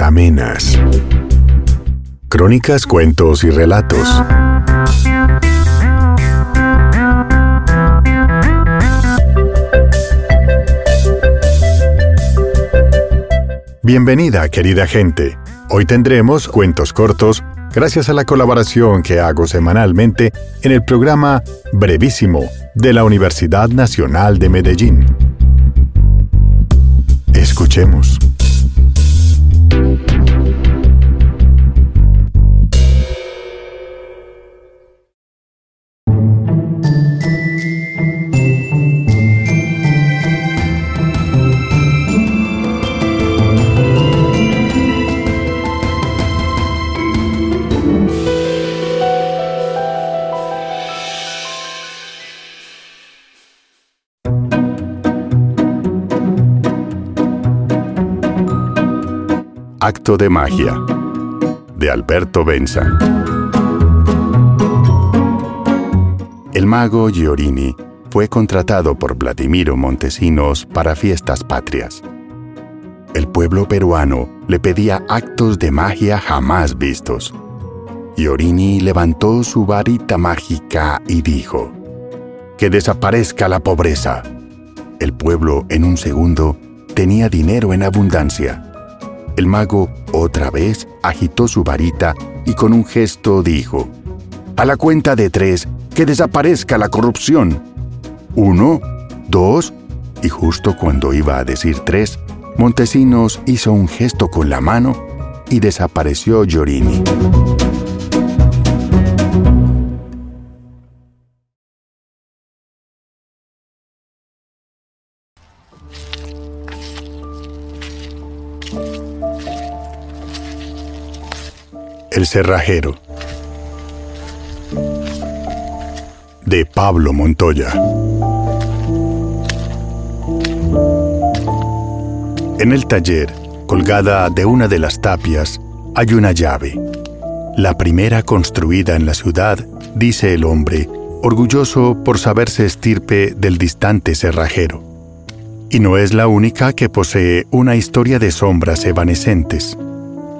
Amenas. Crónicas, cuentos y relatos. Bienvenida, querida gente. Hoy tendremos cuentos cortos gracias a la colaboración que hago semanalmente en el programa Brevísimo de la Universidad Nacional de Medellín. Escuchemos. Acto de magia de Alberto Benza. El mago Giorini fue contratado por Vladimiro Montesinos para fiestas patrias. El pueblo peruano le pedía actos de magia jamás vistos. Giorini levantó su varita mágica y dijo, Que desaparezca la pobreza. El pueblo en un segundo tenía dinero en abundancia el mago otra vez agitó su varita y con un gesto dijo, A la cuenta de tres, que desaparezca la corrupción. Uno, dos, y justo cuando iba a decir tres, Montesinos hizo un gesto con la mano y desapareció Giorini. Cerrajero de Pablo Montoya. En el taller, colgada de una de las tapias, hay una llave. La primera construida en la ciudad, dice el hombre, orgulloso por saberse estirpe del distante cerrajero. Y no es la única que posee una historia de sombras evanescentes.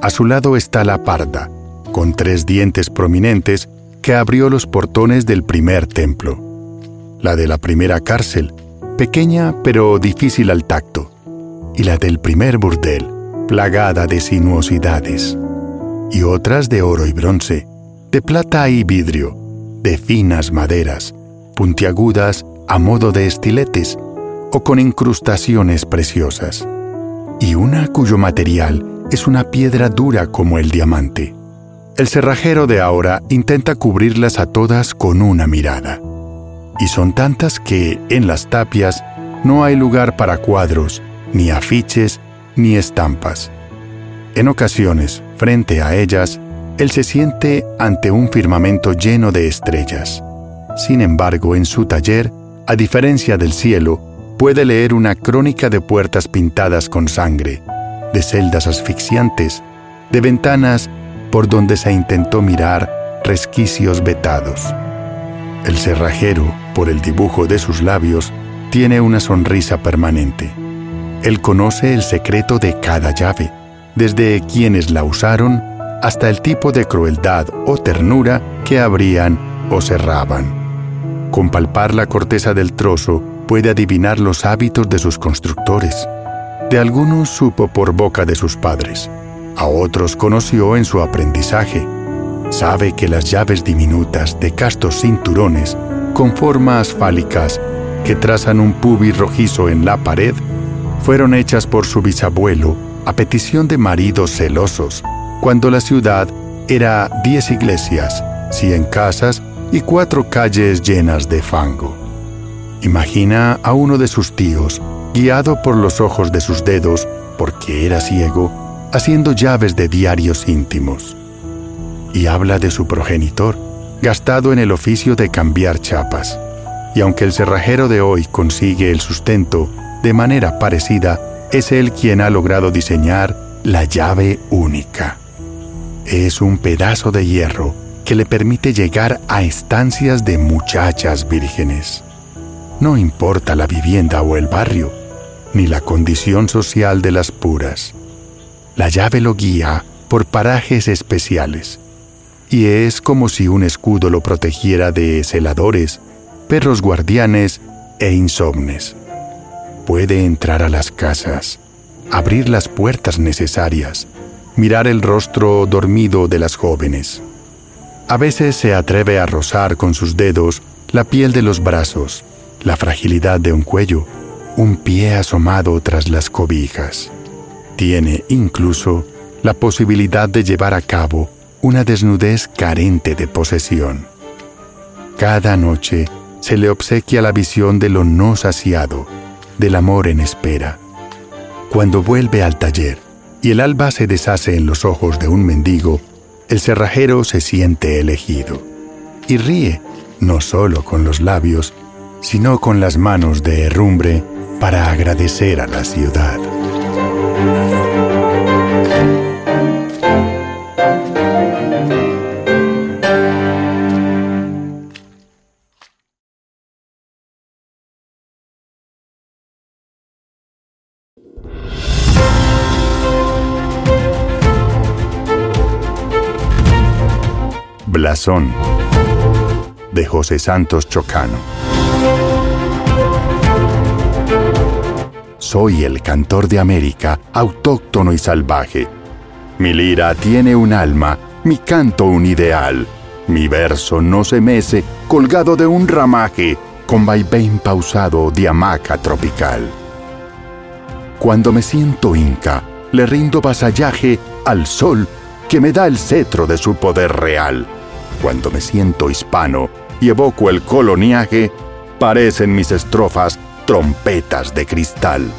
A su lado está la parda, con tres dientes prominentes que abrió los portones del primer templo. La de la primera cárcel, pequeña pero difícil al tacto, y la del primer burdel, plagada de sinuosidades, y otras de oro y bronce, de plata y vidrio, de finas maderas, puntiagudas a modo de estiletes o con incrustaciones preciosas, y una cuyo material es una piedra dura como el diamante. El cerrajero de ahora intenta cubrirlas a todas con una mirada. Y son tantas que, en las tapias, no hay lugar para cuadros, ni afiches, ni estampas. En ocasiones, frente a ellas, él se siente ante un firmamento lleno de estrellas. Sin embargo, en su taller, a diferencia del cielo, puede leer una crónica de puertas pintadas con sangre, de celdas asfixiantes, de ventanas por donde se intentó mirar resquicios vetados. El cerrajero, por el dibujo de sus labios, tiene una sonrisa permanente. Él conoce el secreto de cada llave, desde quienes la usaron hasta el tipo de crueldad o ternura que abrían o cerraban. Con palpar la corteza del trozo puede adivinar los hábitos de sus constructores. De algunos supo por boca de sus padres, a otros conoció en su aprendizaje. Sabe que las llaves diminutas de castos cinturones con formas fálicas que trazan un pubis rojizo en la pared fueron hechas por su bisabuelo a petición de maridos celosos, cuando la ciudad era diez iglesias, cien casas y cuatro calles llenas de fango. Imagina a uno de sus tíos, guiado por los ojos de sus dedos, porque era ciego, haciendo llaves de diarios íntimos. Y habla de su progenitor, gastado en el oficio de cambiar chapas. Y aunque el cerrajero de hoy consigue el sustento de manera parecida, es él quien ha logrado diseñar la llave única. Es un pedazo de hierro que le permite llegar a estancias de muchachas vírgenes. No importa la vivienda o el barrio, ni la condición social de las puras la llave lo guía por parajes especiales, y es como si un escudo lo protegiera de celadores, perros guardianes e insomnes. Puede entrar a las casas, abrir las puertas necesarias, mirar el rostro dormido de las jóvenes. A veces se atreve a rozar con sus dedos la piel de los brazos, la fragilidad de un cuello, un pie asomado tras las cobijas. Tiene incluso la posibilidad de llevar a cabo una desnudez carente de posesión. Cada noche se le obsequia la visión de lo no saciado, del amor en espera. Cuando vuelve al taller y el alba se deshace en los ojos de un mendigo, el cerrajero se siente elegido y ríe no solo con los labios, sino con las manos de herrumbre para agradecer a la ciudad. Blasón de José Santos Chocano. Soy el cantor de América, autóctono y salvaje. Mi lira tiene un alma, mi canto un ideal. Mi verso no se mece, colgado de un ramaje, con vaivén pausado de hamaca tropical. Cuando me siento inca, le rindo vasallaje al sol que me da el cetro de su poder real. Cuando me siento hispano, y evoco el coloniaje, parecen mis estrofas trompetas de cristal.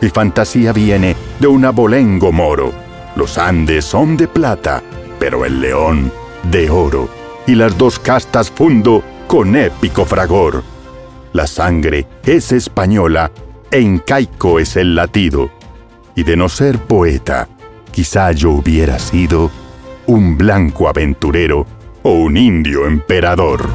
Mi fantasía viene de un abolengo moro. Los Andes son de plata, pero el león de oro, y las dos castas fundo con épico fragor. La sangre es española e incaico es el latido, y de no ser poeta, quizá yo hubiera sido un blanco aventurero o un indio emperador.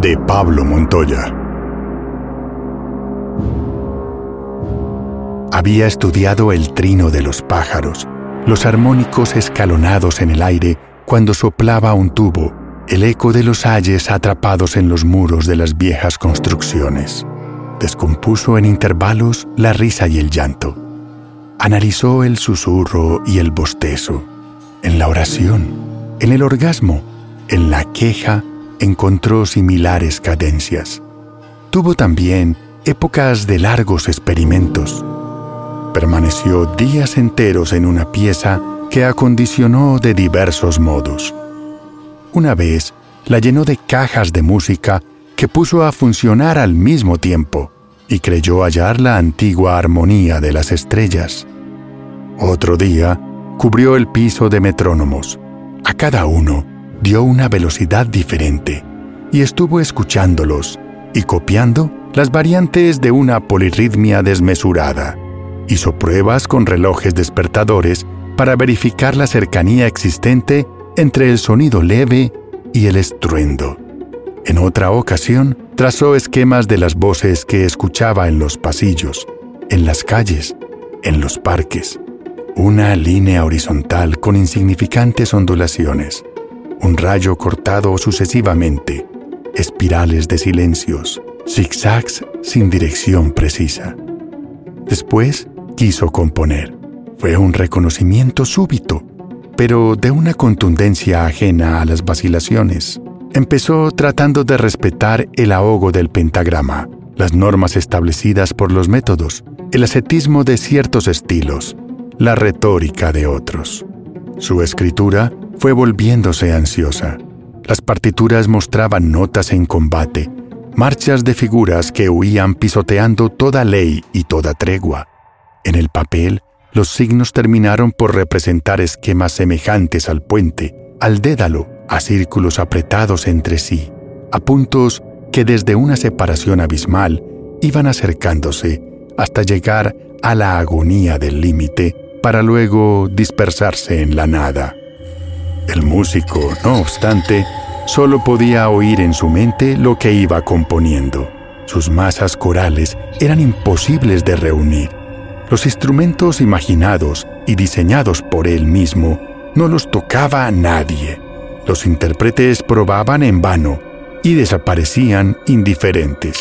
De Pablo Montoya. Había estudiado el trino de los pájaros, los armónicos escalonados en el aire cuando soplaba un tubo, el eco de los ayes atrapados en los muros de las viejas construcciones. Descompuso en intervalos la risa y el llanto. Analizó el susurro y el bostezo. En la oración, en el orgasmo, en la queja, encontró similares cadencias. Tuvo también épocas de largos experimentos permaneció días enteros en una pieza que acondicionó de diversos modos. Una vez la llenó de cajas de música que puso a funcionar al mismo tiempo y creyó hallar la antigua armonía de las estrellas. Otro día cubrió el piso de metrónomos. A cada uno dio una velocidad diferente y estuvo escuchándolos y copiando las variantes de una polirritmia desmesurada. Hizo pruebas con relojes despertadores para verificar la cercanía existente entre el sonido leve y el estruendo. En otra ocasión, trazó esquemas de las voces que escuchaba en los pasillos, en las calles, en los parques. Una línea horizontal con insignificantes ondulaciones, un rayo cortado sucesivamente, espirales de silencios, zigzags sin dirección precisa. Después, quiso componer. Fue un reconocimiento súbito, pero de una contundencia ajena a las vacilaciones. Empezó tratando de respetar el ahogo del pentagrama, las normas establecidas por los métodos, el ascetismo de ciertos estilos, la retórica de otros. Su escritura fue volviéndose ansiosa. Las partituras mostraban notas en combate, marchas de figuras que huían pisoteando toda ley y toda tregua. En el papel, los signos terminaron por representar esquemas semejantes al puente, al dédalo, a círculos apretados entre sí, a puntos que desde una separación abismal iban acercándose hasta llegar a la agonía del límite para luego dispersarse en la nada. El músico, no obstante, solo podía oír en su mente lo que iba componiendo. Sus masas corales eran imposibles de reunir. Los instrumentos imaginados y diseñados por él mismo no los tocaba a nadie. Los intérpretes probaban en vano y desaparecían indiferentes.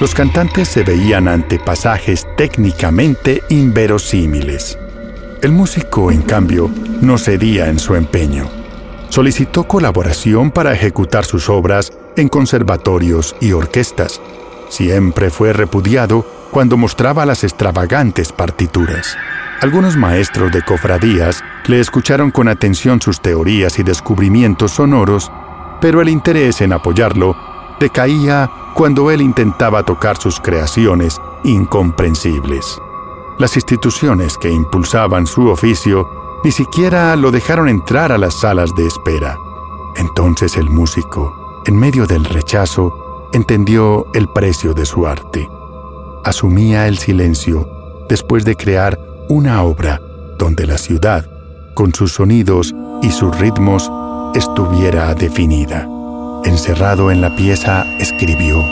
Los cantantes se veían ante pasajes técnicamente inverosímiles. El músico, en cambio, no cedía en su empeño. Solicitó colaboración para ejecutar sus obras en conservatorios y orquestas. Siempre fue repudiado cuando mostraba las extravagantes partituras. Algunos maestros de cofradías le escucharon con atención sus teorías y descubrimientos sonoros, pero el interés en apoyarlo decaía cuando él intentaba tocar sus creaciones incomprensibles. Las instituciones que impulsaban su oficio ni siquiera lo dejaron entrar a las salas de espera. Entonces el músico, en medio del rechazo, entendió el precio de su arte. Asumía el silencio después de crear una obra donde la ciudad, con sus sonidos y sus ritmos, estuviera definida. Encerrado en la pieza, escribió,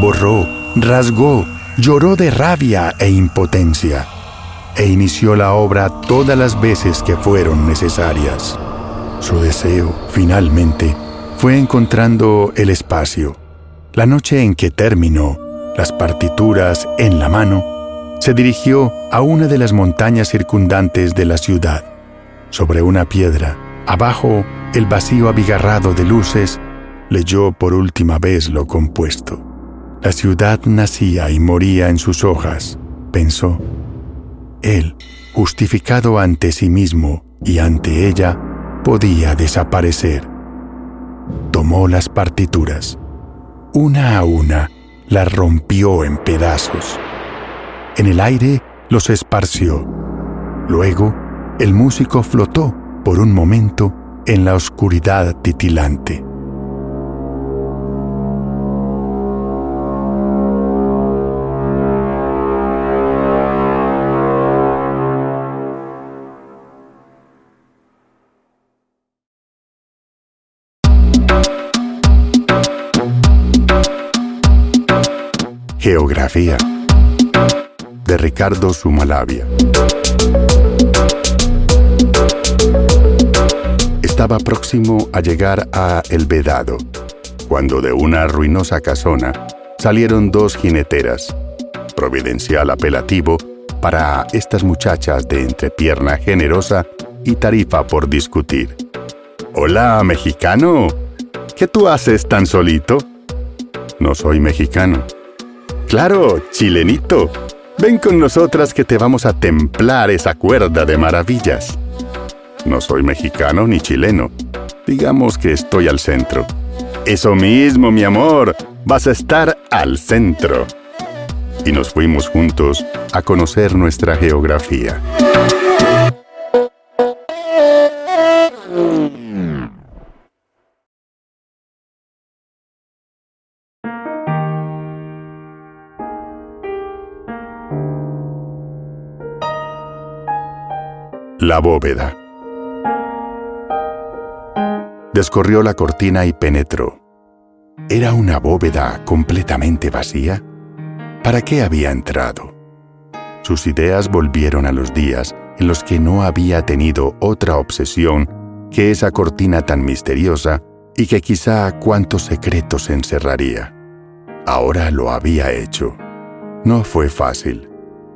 borró, rasgó, lloró de rabia e impotencia, e inició la obra todas las veces que fueron necesarias. Su deseo, finalmente, fue encontrando el espacio. La noche en que terminó, las partituras en la mano, se dirigió a una de las montañas circundantes de la ciudad. Sobre una piedra, abajo el vacío abigarrado de luces, leyó por última vez lo compuesto. La ciudad nacía y moría en sus hojas, pensó. Él, justificado ante sí mismo y ante ella, podía desaparecer. Tomó las partituras. Una a una, las rompió en pedazos en el aire los esparció. Luego, el músico flotó por un momento en la oscuridad titilante. De Ricardo Sumalavia. Estaba próximo a llegar a El Vedado, cuando de una ruinosa casona salieron dos jineteras, providencial apelativo para estas muchachas de entrepierna generosa y tarifa por discutir. Hola, mexicano. ¿Qué tú haces tan solito? No soy mexicano. Claro, chilenito. Ven con nosotras que te vamos a templar esa cuerda de maravillas. No soy mexicano ni chileno. Digamos que estoy al centro. Eso mismo, mi amor. Vas a estar al centro. Y nos fuimos juntos a conocer nuestra geografía. La bóveda. Descorrió la cortina y penetró. ¿Era una bóveda completamente vacía? ¿Para qué había entrado? Sus ideas volvieron a los días en los que no había tenido otra obsesión que esa cortina tan misteriosa y que quizá cuántos secretos encerraría. Ahora lo había hecho. No fue fácil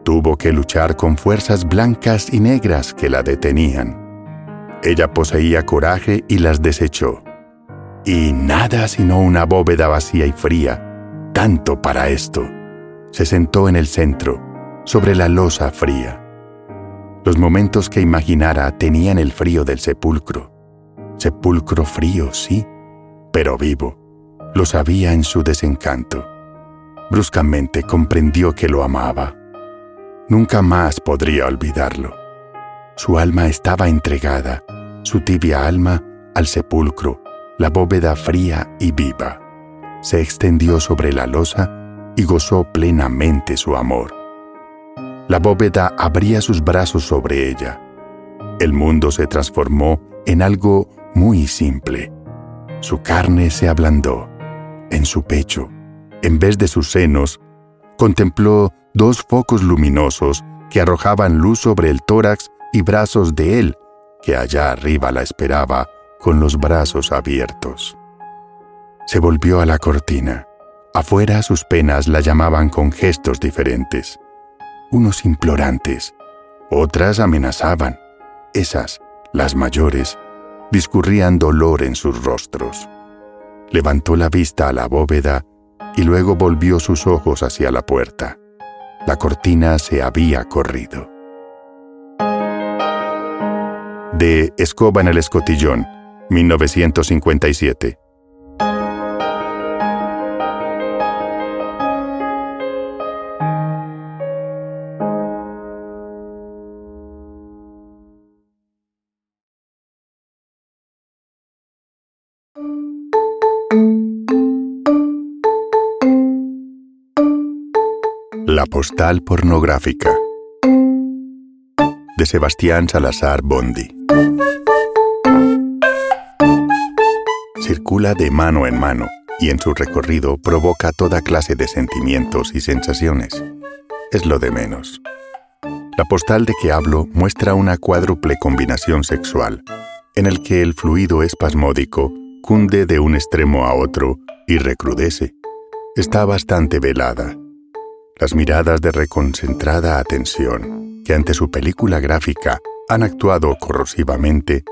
tuvo que luchar con fuerzas blancas y negras que la detenían. Ella poseía coraje y las desechó. Y nada sino una bóveda vacía y fría, tanto para esto. Se sentó en el centro, sobre la losa fría. Los momentos que imaginara tenían el frío del sepulcro. Sepulcro frío, sí, pero vivo. Lo sabía en su desencanto. Bruscamente comprendió que lo amaba Nunca más podría olvidarlo. Su alma estaba entregada, su tibia alma, al sepulcro, la bóveda fría y viva. se extendió sobre la losa y gozó plenamente su amor. La bóveda abría sus brazos sobre ella. El mundo se transformó en algo muy simple. Su carne se ablandó. En su pecho, en vez de sus senos, contempló dos focos luminosos que arrojaban luz sobre el tórax y brazos de él, que allá arriba la esperaba con los brazos abiertos. Se volvió a la cortina. Afuera sus penas la llamaban con gestos diferentes. Unos implorantes, otras amenazaban. Esas, las mayores, discurrían dolor en sus rostros. Levantó la vista a la bóveda y luego volvió sus ojos hacia la puerta. La cortina se había corrido. De Escoba en el Escotillón, 1957. Postal pornográfica de Sebastián Salazar Bondi. Circula de mano en mano y en su recorrido provoca toda clase de sentimientos y sensaciones. Es lo de menos. La postal de que hablo muestra una cuádruple combinación sexual, en el que el fluido espasmódico cunde de un extremo a otro y recrudece. Está bastante velada las miradas de reconcentrada atención, que ante su película gráfica han actuado corrosivamente,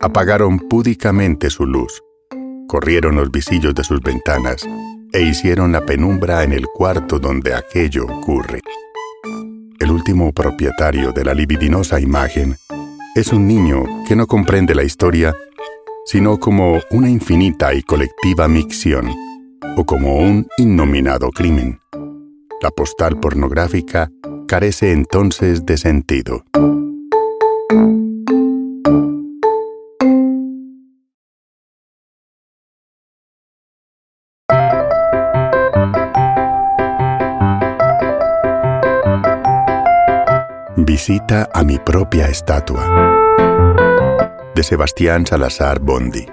apagaron púdicamente su luz, corrieron los visillos de sus ventanas e hicieron la penumbra en el cuarto donde aquello ocurre. El último propietario de la libidinosa imagen es un niño que no comprende la historia sino como una infinita y colectiva micción, o como un innominado crimen. La postal pornográfica carece entonces de sentido. Visita a mi propia estatua. De Sebastián Salazar Bondi.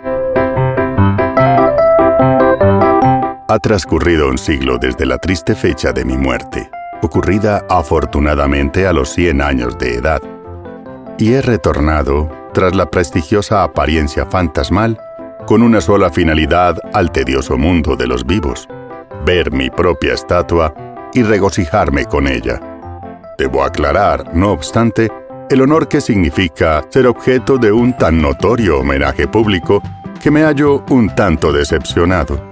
Ha transcurrido un siglo desde la triste fecha de mi muerte, ocurrida afortunadamente a los 100 años de edad, y he retornado, tras la prestigiosa apariencia fantasmal, con una sola finalidad al tedioso mundo de los vivos, ver mi propia estatua y regocijarme con ella. Debo aclarar, no obstante, el honor que significa ser objeto de un tan notorio homenaje público que me hallo un tanto decepcionado.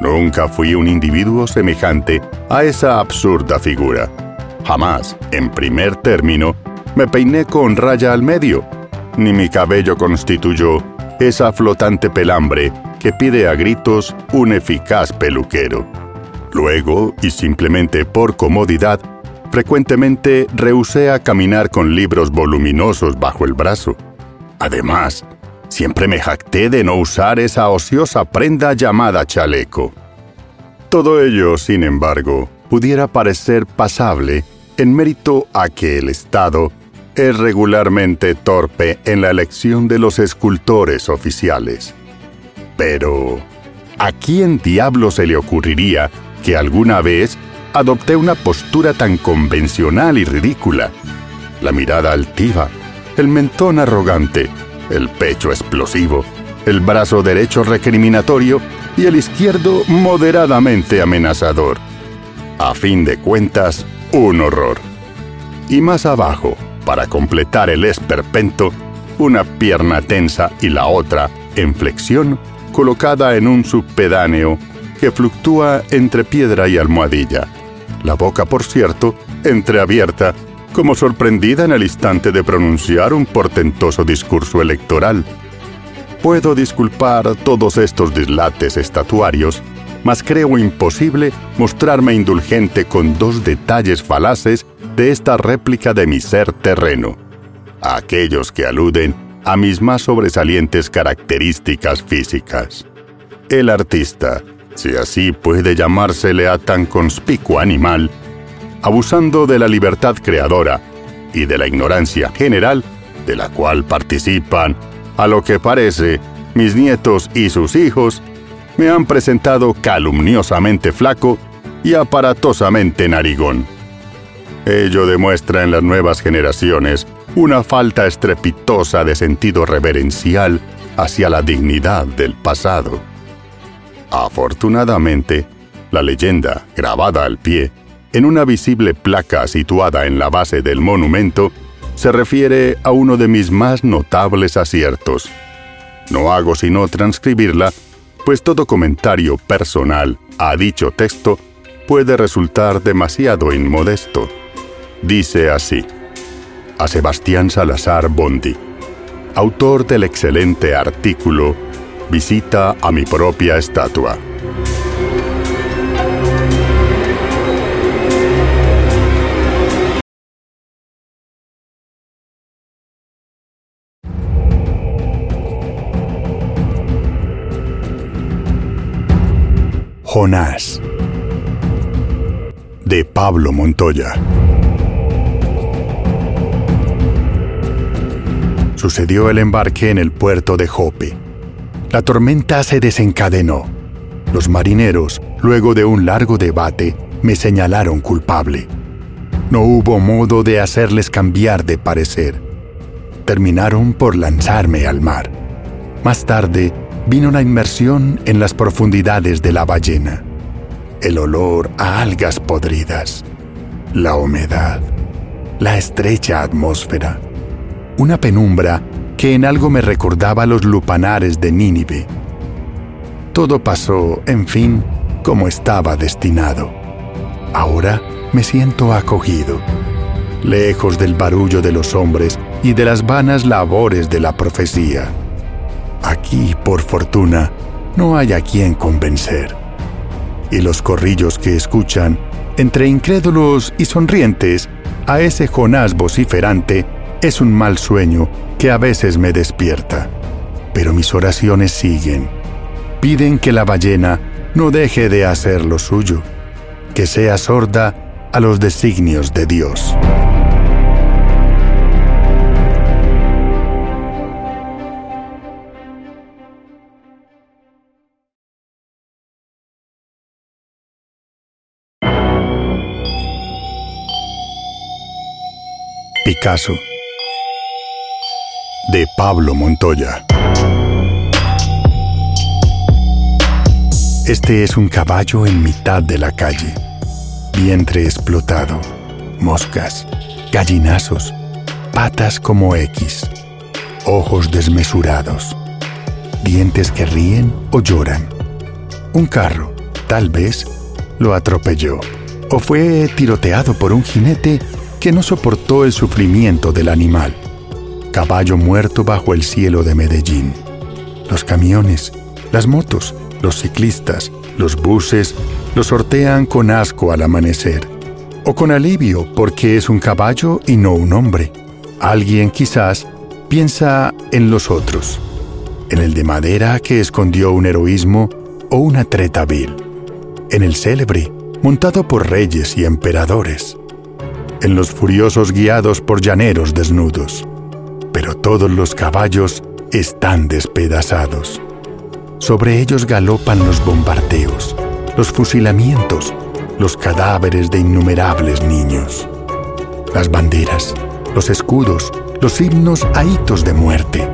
Nunca fui un individuo semejante a esa absurda figura. Jamás, en primer término, me peiné con raya al medio, ni mi cabello constituyó esa flotante pelambre que pide a gritos un eficaz peluquero. Luego, y simplemente por comodidad, frecuentemente rehusé a caminar con libros voluminosos bajo el brazo. Además, Siempre me jacté de no usar esa ociosa prenda llamada chaleco. Todo ello, sin embargo, pudiera parecer pasable en mérito a que el Estado es regularmente torpe en la elección de los escultores oficiales. Pero, ¿a quién diablo se le ocurriría que alguna vez adopté una postura tan convencional y ridícula? La mirada altiva, el mentón arrogante, el pecho explosivo, el brazo derecho recriminatorio y el izquierdo moderadamente amenazador. A fin de cuentas, un horror. Y más abajo, para completar el esperpento, una pierna tensa y la otra, en flexión, colocada en un subpedáneo que fluctúa entre piedra y almohadilla. La boca, por cierto, entreabierta como sorprendida en el instante de pronunciar un portentoso discurso electoral. Puedo disculpar todos estos dislates estatuarios, mas creo imposible mostrarme indulgente con dos detalles falaces de esta réplica de mi ser terreno, aquellos que aluden a mis más sobresalientes características físicas. El artista, si así puede llamársele a tan conspicuo animal, abusando de la libertad creadora y de la ignorancia general de la cual participan, a lo que parece, mis nietos y sus hijos, me han presentado calumniosamente flaco y aparatosamente narigón. Ello demuestra en las nuevas generaciones una falta estrepitosa de sentido reverencial hacia la dignidad del pasado. Afortunadamente, la leyenda, grabada al pie, en una visible placa situada en la base del monumento, se refiere a uno de mis más notables aciertos. No hago sino transcribirla, pues todo comentario personal a dicho texto puede resultar demasiado inmodesto. Dice así, a Sebastián Salazar Bondi, autor del excelente artículo Visita a mi propia estatua. Jonás de Pablo Montoya. Sucedió el embarque en el puerto de Jope. La tormenta se desencadenó. Los marineros, luego de un largo debate, me señalaron culpable. No hubo modo de hacerles cambiar de parecer. Terminaron por lanzarme al mar. Más tarde, vino la inmersión en las profundidades de la ballena el olor a algas podridas, la humedad, la estrecha atmósfera, una penumbra que en algo me recordaba los lupanares de Nínive. Todo pasó, en fin, como estaba destinado. Ahora me siento acogido, lejos del barullo de los hombres y de las vanas labores de la profecía. Aquí, por fortuna, no hay a quien convencer y los corrillos que escuchan, entre incrédulos y sonrientes, a ese Jonás vociferante es un mal sueño que a veces me despierta. Pero mis oraciones siguen. Piden que la ballena no deje de hacer lo suyo, que sea sorda a los designios de Dios. De Pablo Montoya. Este es un caballo en mitad de la calle, vientre explotado, moscas, gallinazos, patas como X, ojos desmesurados, dientes que ríen o lloran. Un carro, tal vez, lo atropelló o fue tiroteado por un jinete que no soportó el sufrimiento del animal. Caballo muerto bajo el cielo de Medellín. Los camiones, las motos, los ciclistas, los buses lo sortean con asco al amanecer. O con alivio porque es un caballo y no un hombre. Alguien quizás piensa en los otros. En el de madera que escondió un heroísmo o una treta vil. En el célebre, montado por reyes y emperadores en los furiosos guiados por llaneros desnudos. Pero todos los caballos están despedazados. Sobre ellos galopan los bombardeos, los fusilamientos, los cadáveres de innumerables niños. Las banderas, los escudos, los himnos a hitos de muerte.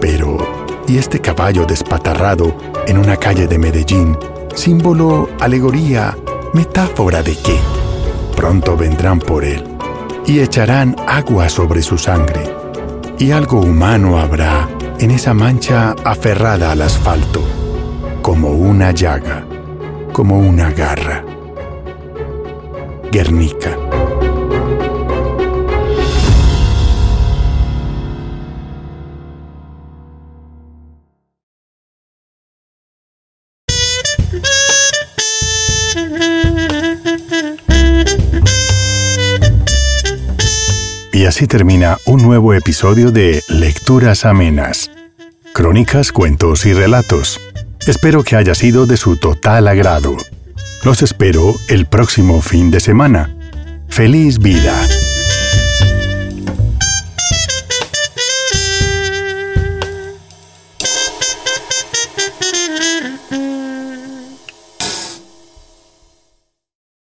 Pero, ¿y este caballo despatarrado en una calle de Medellín, símbolo, alegoría, metáfora de qué? Pronto vendrán por él y echarán agua sobre su sangre, y algo humano habrá en esa mancha aferrada al asfalto, como una llaga, como una garra. Guernica. Y así termina un nuevo episodio de Lecturas Amenas. Crónicas, cuentos y relatos. Espero que haya sido de su total agrado. Los espero el próximo fin de semana. ¡Feliz vida!